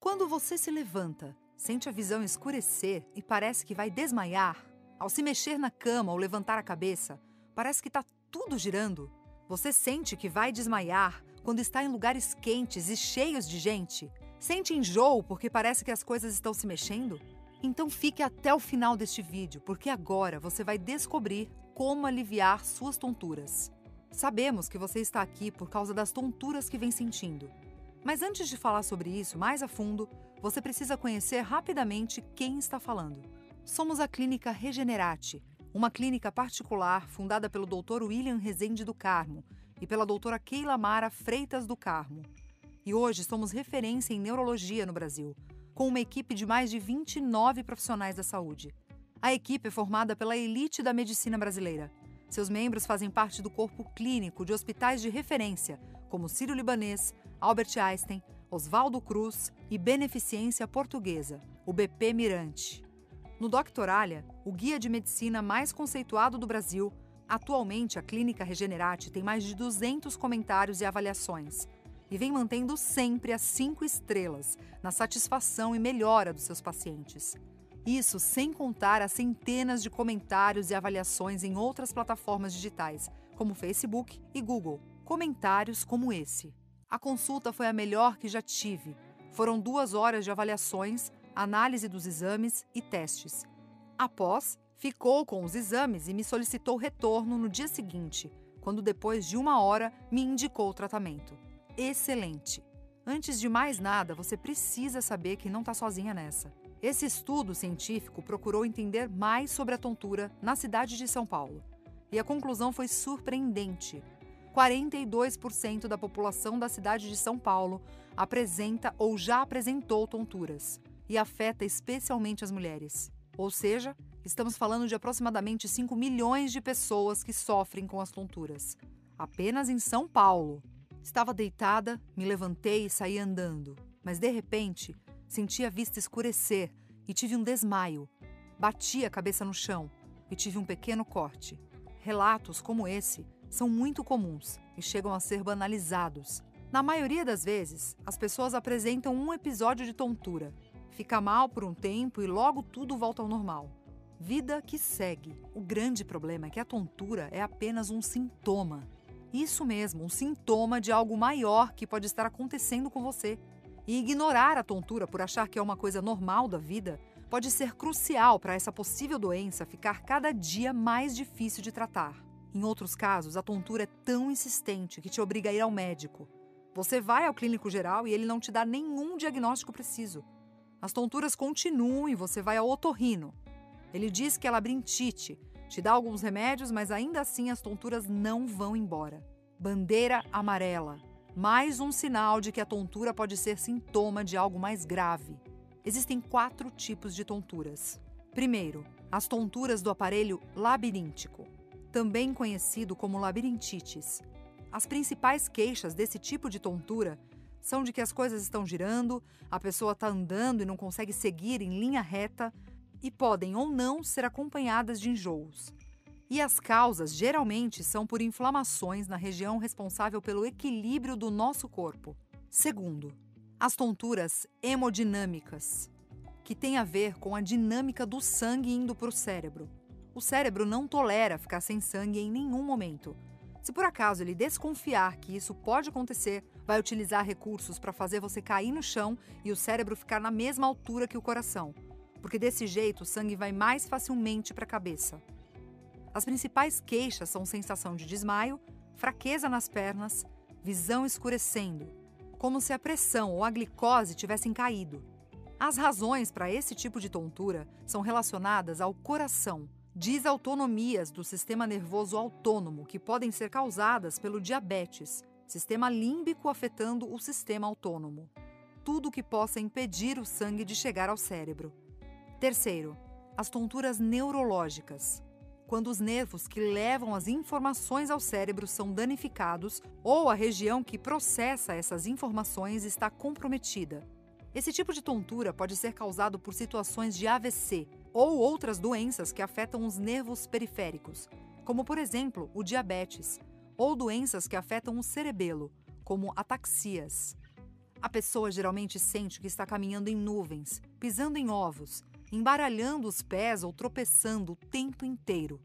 Quando você se levanta, sente a visão escurecer e parece que vai desmaiar, ao se mexer na cama ou levantar a cabeça, parece que está tudo girando. Você sente que vai desmaiar quando está em lugares quentes e cheios de gente? Sente enjoo porque parece que as coisas estão se mexendo? Então fique até o final deste vídeo, porque agora você vai descobrir como aliviar suas tonturas. Sabemos que você está aqui por causa das tonturas que vem sentindo. Mas antes de falar sobre isso mais a fundo, você precisa conhecer rapidamente quem está falando. Somos a Clínica Regenerate, uma clínica particular fundada pelo Dr. William Rezende do Carmo e pela doutora Keila Mara Freitas do Carmo. E hoje somos referência em neurologia no Brasil, com uma equipe de mais de 29 profissionais da saúde. A equipe é formada pela elite da medicina brasileira. Seus membros fazem parte do corpo clínico de hospitais de referência, como Sírio-Libanês, Albert Einstein, Oswaldo Cruz e Beneficência Portuguesa, o BP Mirante. No Doctoralia, o guia de medicina mais conceituado do Brasil, atualmente a Clínica Regenerate tem mais de 200 comentários e avaliações e vem mantendo sempre as cinco estrelas na satisfação e melhora dos seus pacientes. Isso sem contar as centenas de comentários e avaliações em outras plataformas digitais, como Facebook e Google. Comentários como esse. A consulta foi a melhor que já tive. Foram duas horas de avaliações, análise dos exames e testes. Após, ficou com os exames e me solicitou retorno no dia seguinte, quando depois de uma hora me indicou o tratamento. Excelente! Antes de mais nada, você precisa saber que não está sozinha nessa. Esse estudo científico procurou entender mais sobre a tontura na cidade de São Paulo. E a conclusão foi surpreendente. 42% da população da cidade de São Paulo apresenta ou já apresentou tonturas, e afeta especialmente as mulheres. Ou seja, estamos falando de aproximadamente 5 milhões de pessoas que sofrem com as tonturas. Apenas em São Paulo. Estava deitada, me levantei e saí andando, mas de repente senti a vista escurecer e tive um desmaio. Bati a cabeça no chão e tive um pequeno corte. Relatos como esse são muito comuns e chegam a ser banalizados. Na maioria das vezes, as pessoas apresentam um episódio de tontura, fica mal por um tempo e logo tudo volta ao normal. Vida que segue. O grande problema é que a tontura é apenas um sintoma. Isso mesmo, um sintoma de algo maior que pode estar acontecendo com você. E ignorar a tontura por achar que é uma coisa normal da vida pode ser crucial para essa possível doença ficar cada dia mais difícil de tratar. Em outros casos, a tontura é tão insistente que te obriga a ir ao médico. Você vai ao clínico geral e ele não te dá nenhum diagnóstico preciso. As tonturas continuam e você vai ao otorrino. Ele diz que é labirintite, te dá alguns remédios, mas ainda assim as tonturas não vão embora. Bandeira amarela. Mais um sinal de que a tontura pode ser sintoma de algo mais grave. Existem quatro tipos de tonturas. Primeiro, as tonturas do aparelho labiríntico, também conhecido como labirintites. As principais queixas desse tipo de tontura são de que as coisas estão girando, a pessoa está andando e não consegue seguir em linha reta, e podem ou não ser acompanhadas de enjoos. E as causas geralmente são por inflamações na região responsável pelo equilíbrio do nosso corpo. Segundo, as tonturas hemodinâmicas, que têm a ver com a dinâmica do sangue indo para o cérebro. O cérebro não tolera ficar sem sangue em nenhum momento. Se por acaso ele desconfiar que isso pode acontecer, vai utilizar recursos para fazer você cair no chão e o cérebro ficar na mesma altura que o coração, porque desse jeito o sangue vai mais facilmente para a cabeça. As principais queixas são sensação de desmaio, fraqueza nas pernas, visão escurecendo, como se a pressão ou a glicose tivessem caído. As razões para esse tipo de tontura são relacionadas ao coração desautonomias do sistema nervoso autônomo que podem ser causadas pelo diabetes, sistema límbico afetando o sistema autônomo. Tudo que possa impedir o sangue de chegar ao cérebro. Terceiro, as tonturas neurológicas. Quando os nervos que levam as informações ao cérebro são danificados ou a região que processa essas informações está comprometida. Esse tipo de tontura pode ser causado por situações de AVC, ou outras doenças que afetam os nervos periféricos, como por exemplo o diabetes, ou doenças que afetam o cerebelo, como ataxias. A pessoa geralmente sente que está caminhando em nuvens, pisando em ovos, embaralhando os pés ou tropeçando o tempo inteiro.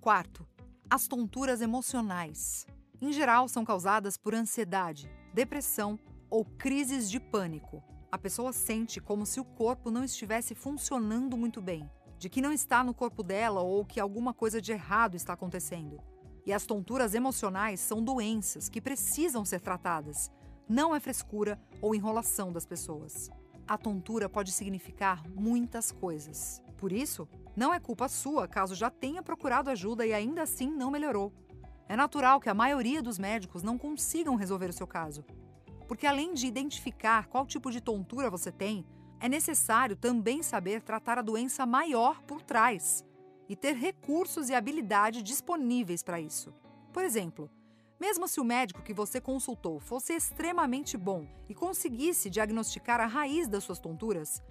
Quarto, as tonturas emocionais. Em geral, são causadas por ansiedade, depressão ou crises de pânico. A pessoa sente como se o corpo não estivesse funcionando muito bem, de que não está no corpo dela ou que alguma coisa de errado está acontecendo. E as tonturas emocionais são doenças que precisam ser tratadas. Não é frescura ou enrolação das pessoas. A tontura pode significar muitas coisas. Por isso, não é culpa sua caso já tenha procurado ajuda e ainda assim não melhorou. É natural que a maioria dos médicos não consigam resolver o seu caso. Porque além de identificar qual tipo de tontura você tem, é necessário também saber tratar a doença maior por trás e ter recursos e habilidade disponíveis para isso. Por exemplo, mesmo se o médico que você consultou fosse extremamente bom e conseguisse diagnosticar a raiz das suas tonturas,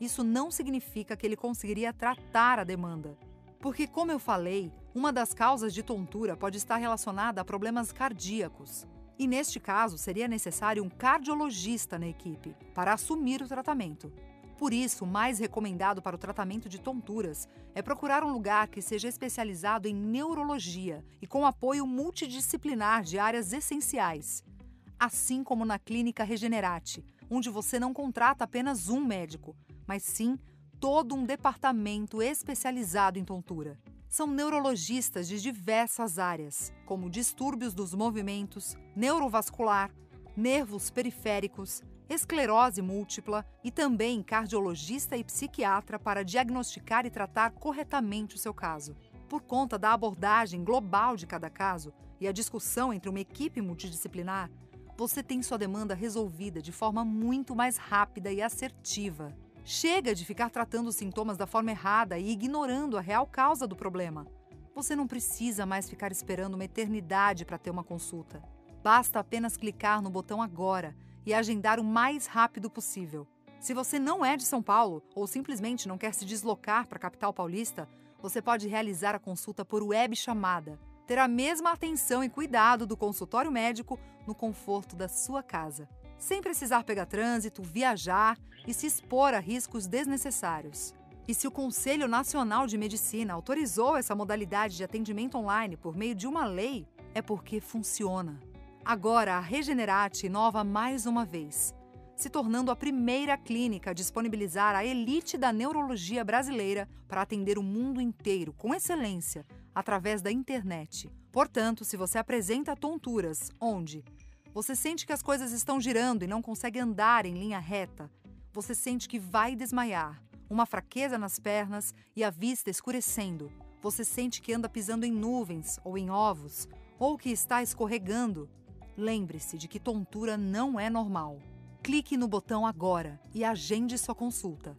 isso não significa que ele conseguiria tratar a demanda. Porque, como eu falei, uma das causas de tontura pode estar relacionada a problemas cardíacos. E neste caso, seria necessário um cardiologista na equipe para assumir o tratamento. Por isso, o mais recomendado para o tratamento de tonturas é procurar um lugar que seja especializado em neurologia e com apoio multidisciplinar de áreas essenciais. Assim como na Clínica Regenerate, onde você não contrata apenas um médico, mas sim todo um departamento especializado em tontura são neurologistas de diversas áreas, como distúrbios dos movimentos, neurovascular, nervos periféricos, esclerose múltipla e também cardiologista e psiquiatra para diagnosticar e tratar corretamente o seu caso. Por conta da abordagem global de cada caso e a discussão entre uma equipe multidisciplinar, você tem sua demanda resolvida de forma muito mais rápida e assertiva. Chega de ficar tratando os sintomas da forma errada e ignorando a real causa do problema. Você não precisa mais ficar esperando uma eternidade para ter uma consulta. Basta apenas clicar no botão agora e agendar o mais rápido possível. Se você não é de São Paulo ou simplesmente não quer se deslocar para a capital paulista, você pode realizar a consulta por web chamada. Ter a mesma atenção e cuidado do consultório médico no conforto da sua casa sem precisar pegar trânsito, viajar e se expor a riscos desnecessários. E se o Conselho Nacional de Medicina autorizou essa modalidade de atendimento online por meio de uma lei, é porque funciona. Agora, a Regenerate inova mais uma vez, se tornando a primeira clínica a disponibilizar a elite da neurologia brasileira para atender o mundo inteiro com excelência através da internet. Portanto, se você apresenta tonturas onde você sente que as coisas estão girando e não consegue andar em linha reta. Você sente que vai desmaiar, uma fraqueza nas pernas e a vista escurecendo. Você sente que anda pisando em nuvens ou em ovos, ou que está escorregando. Lembre-se de que tontura não é normal. Clique no botão agora e agende sua consulta.